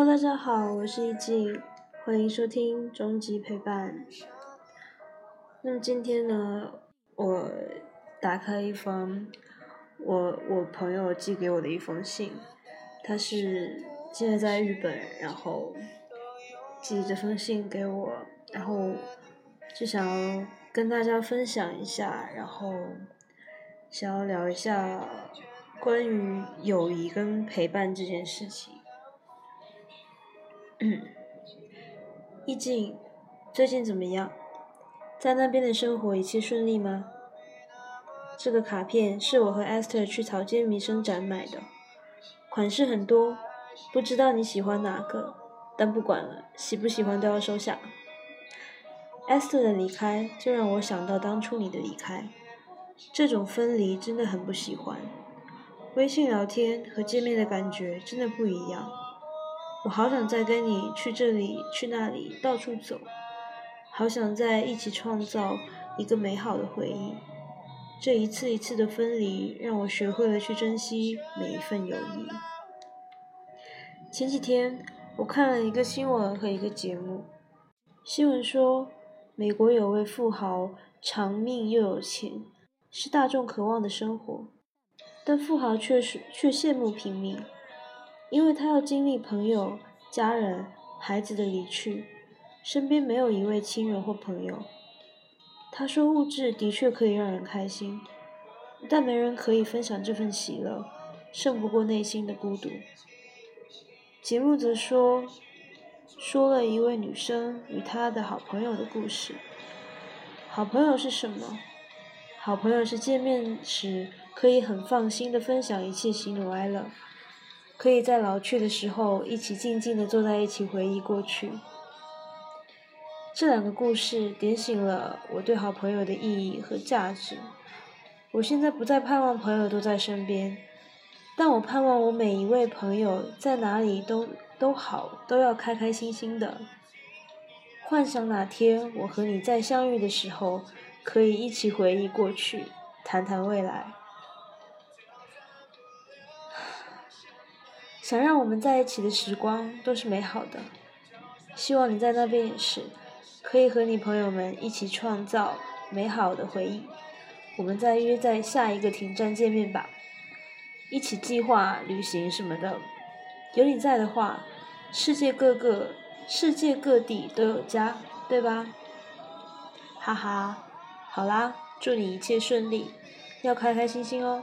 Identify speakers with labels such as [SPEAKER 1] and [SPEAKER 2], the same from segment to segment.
[SPEAKER 1] Hello，大家好，我是易静，欢迎收听终极陪伴。那么今天呢，我打开一封我我朋友寄给我的一封信，他是现在在日本，然后寄这封信给我，然后就想要跟大家分享一下，然后想要聊一下关于友谊跟陪伴这件事情。易静，最近怎么样？在那边的生活一切顺利吗？这个卡片是我和 Esther 去草间弥生展买的，款式很多，不知道你喜欢哪个，但不管了，喜不喜欢都要收下。Esther 的离开就让我想到当初你的离开，这种分离真的很不喜欢。微信聊天和见面的感觉真的不一样。我好想再跟你去这里去那里到处走，好想再一起创造一个美好的回忆。这一次一次的分离，让我学会了去珍惜每一份友谊。前几天我看了一个新闻和一个节目，新闻说美国有位富豪长命又有钱，是大众渴望的生活，但富豪却是却羡慕平民。因为他要经历朋友、家人、孩子的离去，身边没有一位亲人或朋友。他说：“物质的确可以让人开心，但没人可以分享这份喜乐，胜不过内心的孤独。”节目则说，说了一位女生与她的好朋友的故事。好朋友是什么？好朋友是见面时可以很放心的分享一切喜怒哀乐。可以在老去的时候一起静静的坐在一起回忆过去。这两个故事点醒了我对好朋友的意义和价值。我现在不再盼望朋友都在身边，但我盼望我每一位朋友在哪里都都好，都要开开心心的。幻想哪天我和你再相遇的时候，可以一起回忆过去，谈谈未来。想让我们在一起的时光都是美好的，希望你在那边也是，可以和你朋友们一起创造美好的回忆。我们再约在下一个停站见面吧，一起计划旅行什么的。有你在的话，世界各个世界各地都有家，对吧？哈哈，好啦，祝你一切顺利，要开开心心哦。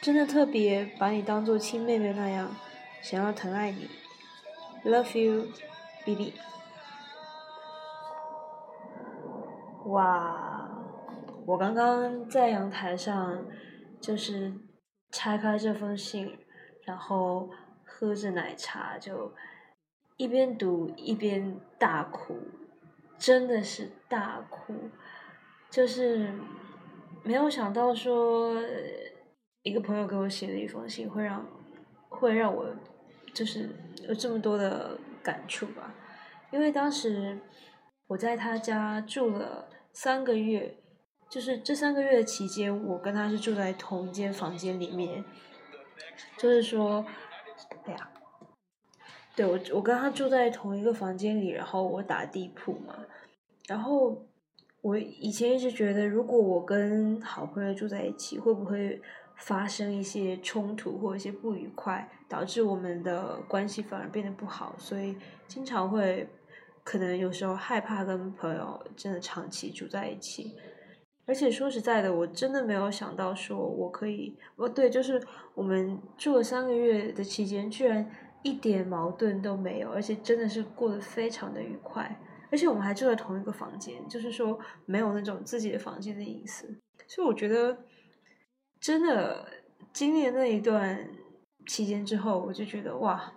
[SPEAKER 1] 真的特别把你当做亲妹妹那样，想要疼爱你，Love you，B B。哇，我刚刚在阳台上，就是拆开这封信，然后喝着奶茶，就一边读一边大哭，真的是大哭，就是没有想到说。一个朋友给我写的一封信，会让会让我就是有这么多的感触吧。因为当时我在他家住了三个月，就是这三个月的期间，我跟他是住在同一间房间里面。就是说，哎呀，对我我跟他住在同一个房间里，然后我打地铺嘛。然后我以前一直觉得，如果我跟好朋友住在一起，会不会？发生一些冲突或一些不愉快，导致我们的关系反而变得不好，所以经常会可能有时候害怕跟朋友真的长期住在一起。而且说实在的，我真的没有想到说我可以，哦对，就是我们住了三个月的期间，居然一点矛盾都没有，而且真的是过得非常的愉快。而且我们还住在同一个房间，就是说没有那种自己的房间的隐私，所以我觉得。真的经历那一段期间之后，我就觉得哇，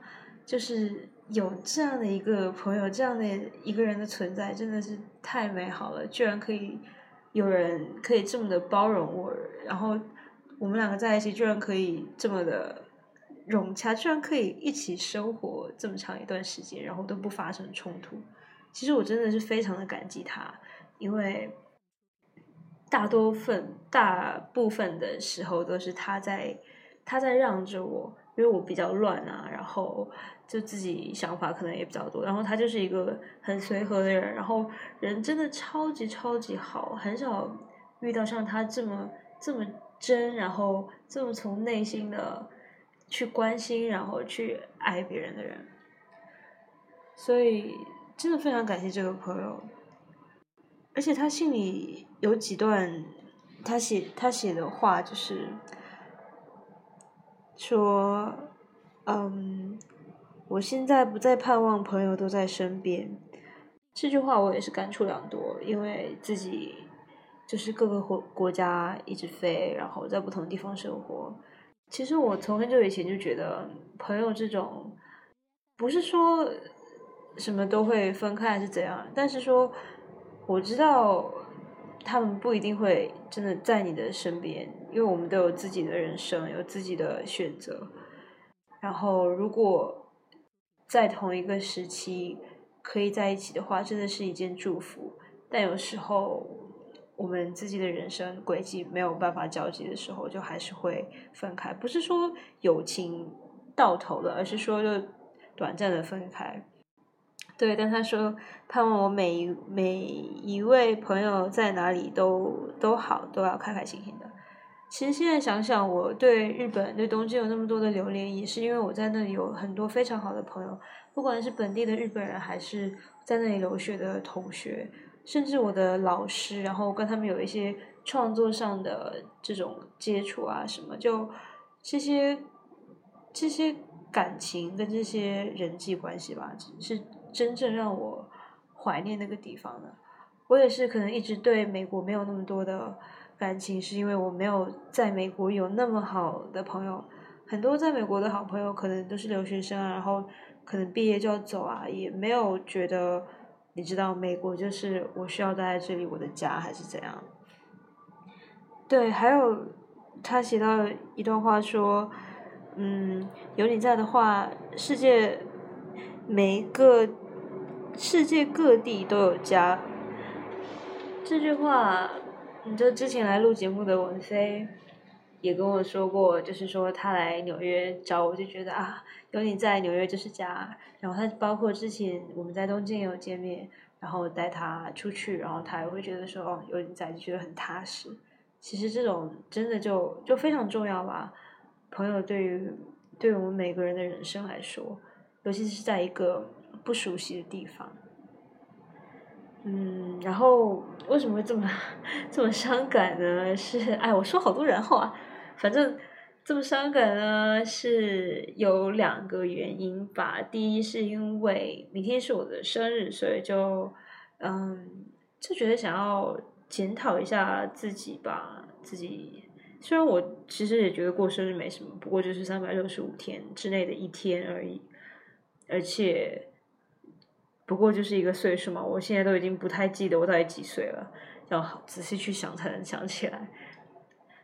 [SPEAKER 1] 就是有这样的一个朋友，这样的一个人的存在，真的是太美好了。居然可以有人可以这么的包容我，然后我们两个在一起，居然可以这么的融洽，居然可以一起生活这么长一段时间，然后都不发生冲突。其实我真的是非常的感激他，因为。大多份大部分的时候都是他在，他在让着我，因为我比较乱啊，然后就自己想法可能也比较多，然后他就是一个很随和的人，然后人真的超级超级好，很少遇到像他这么这么真，然后这么从内心的去关心，然后去爱别人的人，所以真的非常感谢这个朋友，而且他信里有几段他写他写的话就是。说，嗯，我现在不再盼望朋友都在身边。这句话我也是感触良多，因为自己就是各个国国家一直飞，然后在不同地方生活。其实我从很久以前就觉得，朋友这种不是说什么都会分开还是怎样，但是说我知道。他们不一定会真的在你的身边，因为我们都有自己的人生，有自己的选择。然后，如果在同一个时期可以在一起的话，真的是一件祝福。但有时候，我们自己的人生轨迹没有办法交集的时候，就还是会分开。不是说友情到头了，而是说就短暂的分开。对，但他说盼望我每一每一位朋友在哪里都都好，都要开开心心的。其实现在想想，我对日本对东京有那么多的留恋，也是因为我在那里有很多非常好的朋友，不管是本地的日本人，还是在那里留学的同学，甚至我的老师，然后跟他们有一些创作上的这种接触啊，什么就这些这些感情跟这些人际关系吧，是。真正让我怀念那个地方的，我也是可能一直对美国没有那么多的感情，是因为我没有在美国有那么好的朋友。很多在美国的好朋友可能都是留学生啊，然后可能毕业就要走啊，也没有觉得你知道美国就是我需要待在这里我的家还是怎样。对，还有他写到一段话说，嗯，有你在的话，世界每一个。世界各地都有家，这句话，你就之前来录节目的文飞也跟我说过，就是说他来纽约找我，就觉得啊，有你在纽约就是家。然后他包括之前我们在东京也有见面，然后带他出去，然后他也会觉得说哦，有你在就觉得很踏实。其实这种真的就就非常重要吧，朋友对于对我们每个人的人生来说，尤其是在一个。不熟悉的地方，嗯，然后为什么会这么 这么伤感呢？是哎，我说好多然后啊，反正这么伤感呢，是有两个原因吧。第一是因为明天是我的生日，所以就嗯，就觉得想要检讨一下自己吧。自己虽然我其实也觉得过生日没什么，不过就是三百六十五天之内的一天而已，而且。不过就是一个岁数嘛，我现在都已经不太记得我到底几岁了，要仔细去想才能想起来。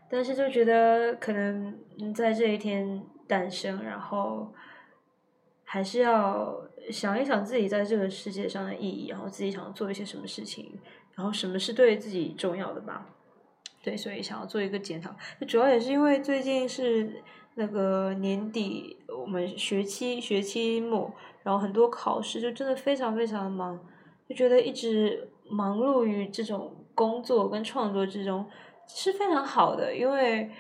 [SPEAKER 1] 但是就觉得可能在这一天诞生，然后还是要想一想自己在这个世界上的意义，然后自己想做一些什么事情，然后什么是对自己重要的吧。对，所以想要做一个检讨，主要也是因为最近是那个年底，我们学期学期末。然后很多考试就真的非常非常的忙，就觉得一直忙碌于这种工作跟创作之中是非常好的，因为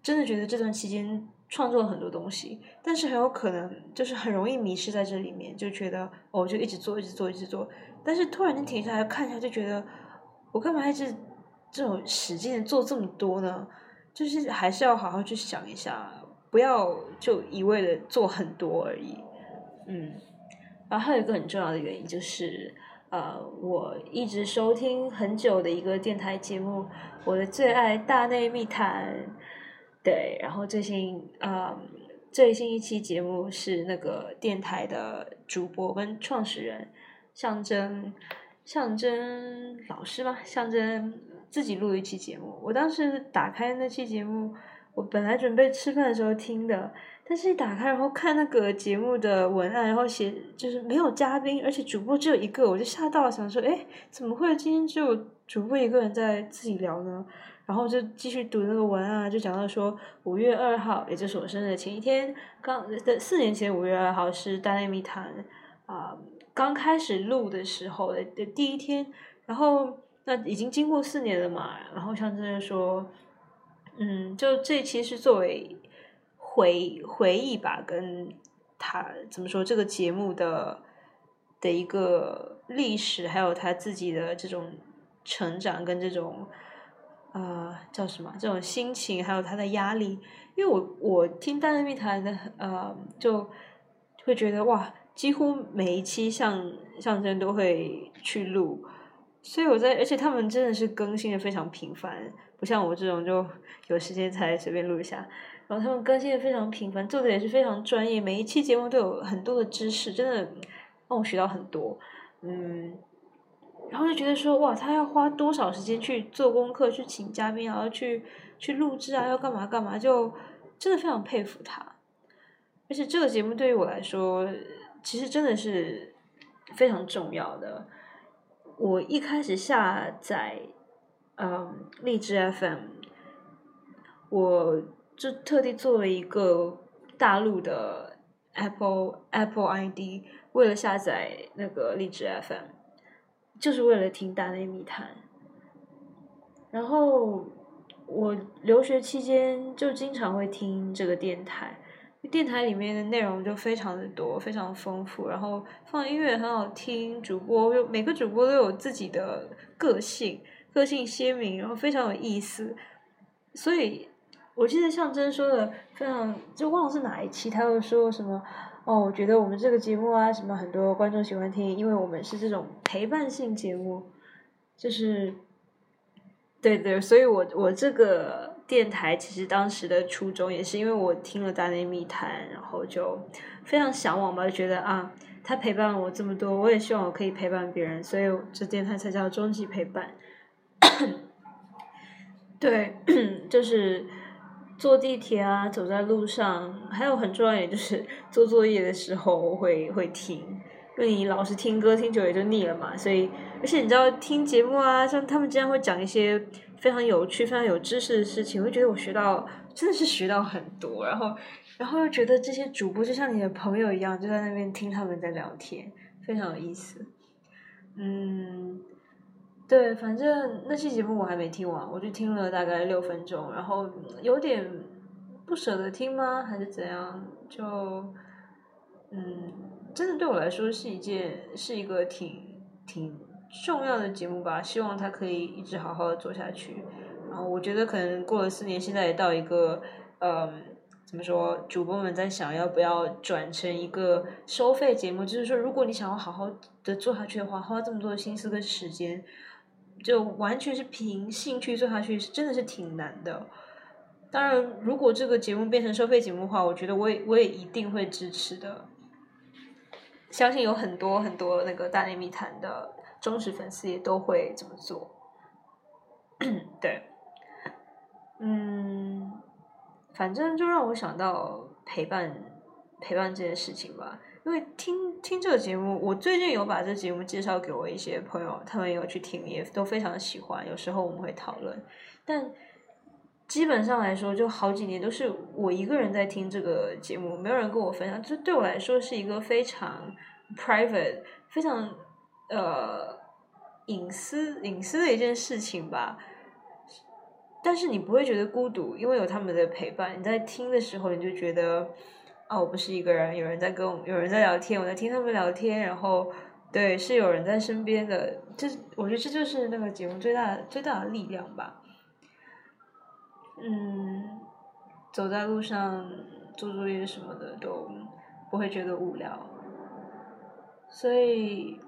[SPEAKER 1] 真的觉得这段期间创作了很多东西，但是很有可能就是很容易迷失在这里面，就觉得哦就一直做一直做一直做，但是突然间停下来看一下，就觉得我干嘛一直这种使劲的做这么多呢？就是还是要好好去想一下，不要就一味的做很多而已，嗯。然后还有一个很重要的原因就是，呃，我一直收听很久的一个电台节目，我的最爱《大内密谈》。对，然后最新呃最新一期节目是那个电台的主播跟创始人象征象征老师嘛，象征自己录一期节目。我当时打开那期节目，我本来准备吃饭的时候听的。但是一打开，然后看那个节目的文案，然后写就是没有嘉宾，而且主播只有一个，我就吓到了，想说，哎，怎么会今天只有主播一个人在自己聊呢？然后就继续读那个文案，就讲到说五月二号，也就是我生日前一天，刚的四年前五月二号是大内密谈啊刚开始录的时候的的第一天，然后那已经经过四年了嘛，然后像真的说，嗯，就这期是作为回回忆吧，跟他怎么说这个节目的的一个历史，还有他自己的这种成长跟这种。呃，叫什么？这种心情，还有他的压力，因为我我听《大内密谈》的，呃，就会觉得哇，几乎每一期象象征都会去录，所以我在，而且他们真的是更新的非常频繁，不像我这种就有时间才随便录一下，然后他们更新的非常频繁，做的也是非常专业，每一期节目都有很多的知识，真的让我学到很多，嗯。然后就觉得说哇，他要花多少时间去做功课，去请嘉宾，然后去去录制啊，要干嘛干嘛，就真的非常佩服他。而且这个节目对于我来说，其实真的是非常重要的。我一开始下载嗯荔枝 FM，我就特地做了一个大陆的 Apple Apple ID，为了下载那个荔枝 FM。就是为了听大内密谈，然后我留学期间就经常会听这个电台，电台里面的内容就非常的多，非常丰富，然后放音乐很好听，主播又每个主播都有自己的个性，个性鲜明，然后非常有意思，所以我记得象征说的非常，就忘了是哪一期，他又说什么。哦，我觉得我们这个节目啊，什么很多观众喜欢听，因为我们是这种陪伴性节目，就是，对对，所以我我这个电台其实当时的初衷也是因为我听了《大内密谈》，然后就非常向往吧，就觉得啊，他陪伴了我这么多，我也希望我可以陪伴别人，所以这电台才叫终极陪伴。对，就是。坐地铁啊，走在路上，还有很重要一点就是做作业的时候会会听，因为你老是听歌听久也就腻了嘛。所以，而且你知道听节目啊，像他们经常会讲一些非常有趣、非常有知识的事情，我会觉得我学到真的是学到很多。然后，然后又觉得这些主播就像你的朋友一样，就在那边听他们在聊天，非常有意思。嗯。对，反正那期节目我还没听完，我就听了大概六分钟，然后有点不舍得听吗？还是怎样？就嗯，真的对我来说是一件是一个挺挺重要的节目吧。希望它可以一直好好的做下去。然后我觉得可能过了四年，现在也到一个嗯，怎么说？主播们在想要不要转成一个收费节目？就是说，如果你想要好好的做下去的话，花这么多的心思跟时间。就完全是凭兴趣做下去，是真的是挺难的。当然，如果这个节目变成收费节目的话，我觉得我也我也一定会支持的。相信有很多很多那个大内密谈的忠实粉丝也都会这么做。对，嗯，反正就让我想到陪伴陪伴这件事情吧。因为听听这个节目，我最近有把这节目介绍给我一些朋友，他们有去听，也都非常喜欢。有时候我们会讨论，但基本上来说，就好几年都是我一个人在听这个节目，没有人跟我分享。这对我来说是一个非常 private、非常呃隐私隐私的一件事情吧。但是你不会觉得孤独，因为有他们的陪伴。你在听的时候，你就觉得。哦，我不是一个人，有人在跟我，有人在聊天，我在听他们聊天，然后对，是有人在身边的，这我觉得这就是那个节目最大最大的力量吧。嗯，走在路上做作业什么的都不会觉得无聊，所以，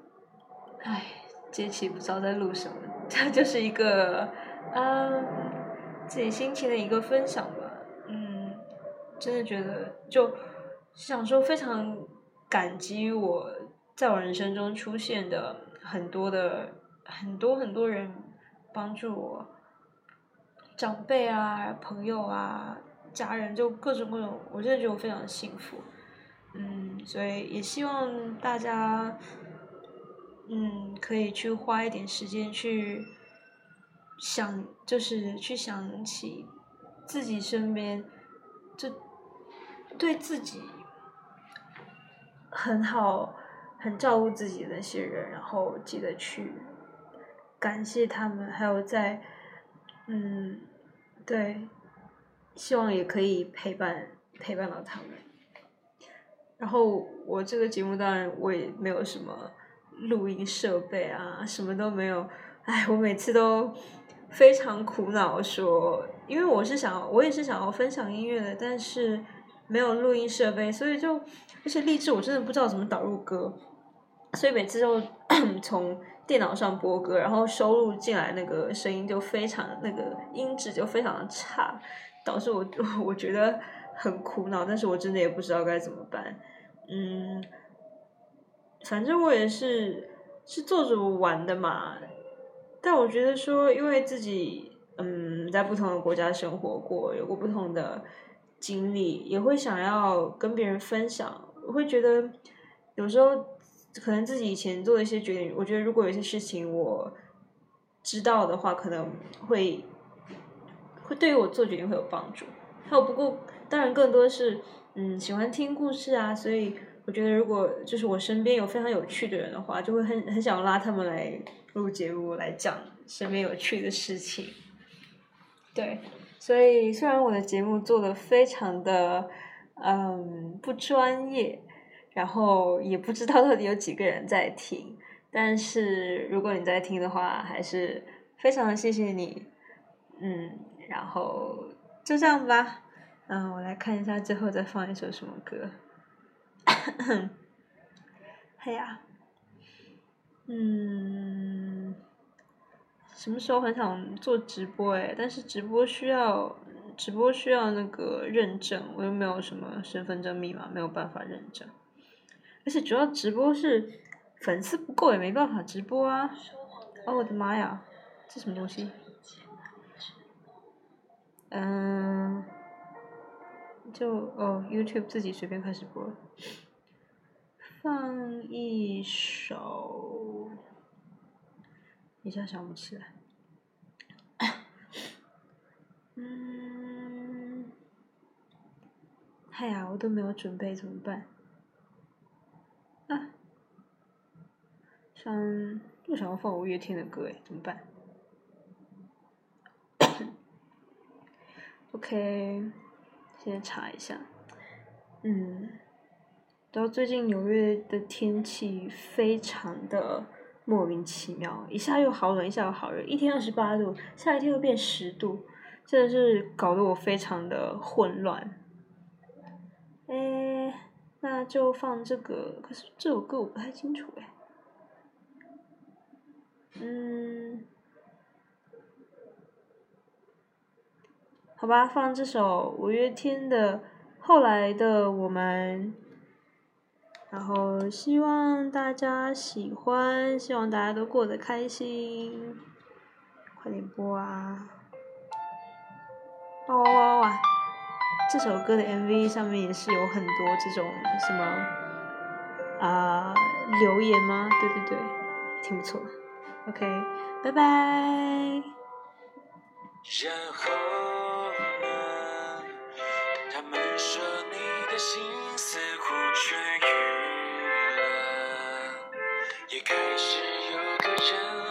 [SPEAKER 1] 唉，这期不知道在录什么，这就是一个嗯自己心情的一个分享吧。嗯，真的觉得就。想说非常感激我在我人生中出现的很多的很多很多人帮助我，长辈啊、朋友啊、家人，就各种各种，我真的觉得我非常幸福。嗯，所以也希望大家，嗯，可以去花一点时间去想就是去想起自己身边，就对自己很好、很照顾自己的那些人，然后记得去感谢他们，还有在嗯，对，希望也可以陪伴陪伴到他们。然后我这个节目当然我也没有什么录音设备啊，什么都没有。哎，我每次都非常苦恼，说，因为我是想，我也是想要分享音乐的，但是没有录音设备，所以就，而且励志我真的不知道怎么导入歌，所以每次都从电脑上播歌，然后收录进来那个声音就非常那个音质就非常的差，导致我我觉得。很苦恼，但是我真的也不知道该怎么办。嗯，反正我也是是做着玩的嘛。但我觉得说，因为自己嗯在不同的国家生活过，有过不同的经历，也会想要跟别人分享。我会觉得有时候可能自己以前做的一些决定，我觉得如果有些事情我知道的话，可能会会对于我做决定会有帮助。还有不过。当然，更多是嗯喜欢听故事啊，所以我觉得如果就是我身边有非常有趣的人的话，就会很很想拉他们来录节目来讲身边有趣的事情。对，所以虽然我的节目做的非常的嗯不专业，然后也不知道到底有几个人在听，但是如果你在听的话，还是非常的谢谢你，嗯，然后就这样吧。嗯，我来看一下，最后再放一首什么歌？哎呀，嗯，什么时候很想做直播哎？但是直播需要直播需要那个认证，我又没有什么身份证密码，没有办法认证。而且主要直播是粉丝不够也没办法直播啊！哦，我的妈呀，这什么东西？嗯。就哦，YouTube 自己随便开始播，放一首，一下想不起来，嗯，嗨呀，我都没有准备怎么办？啊，想又想要放五月天的歌诶，怎么办？OK。先查一下，嗯，然后最近纽约的天气非常的莫名其妙，一下又好冷，一下又好热，一天二十八度，下一天又变十度，真的是搞得我非常的混乱。哎，那就放这个，可是这首歌我不太清楚哎，嗯。好吧，放这首五月天的《后来的我们》，然后希望大家喜欢，希望大家都过得开心，快点播啊！哇哇哇哇！这首歌的 MV 上面也是有很多这种什么啊留言吗？对对对，挺不错。OK，拜拜。然后呢？他们。说你
[SPEAKER 2] 的心也
[SPEAKER 3] 开始有个人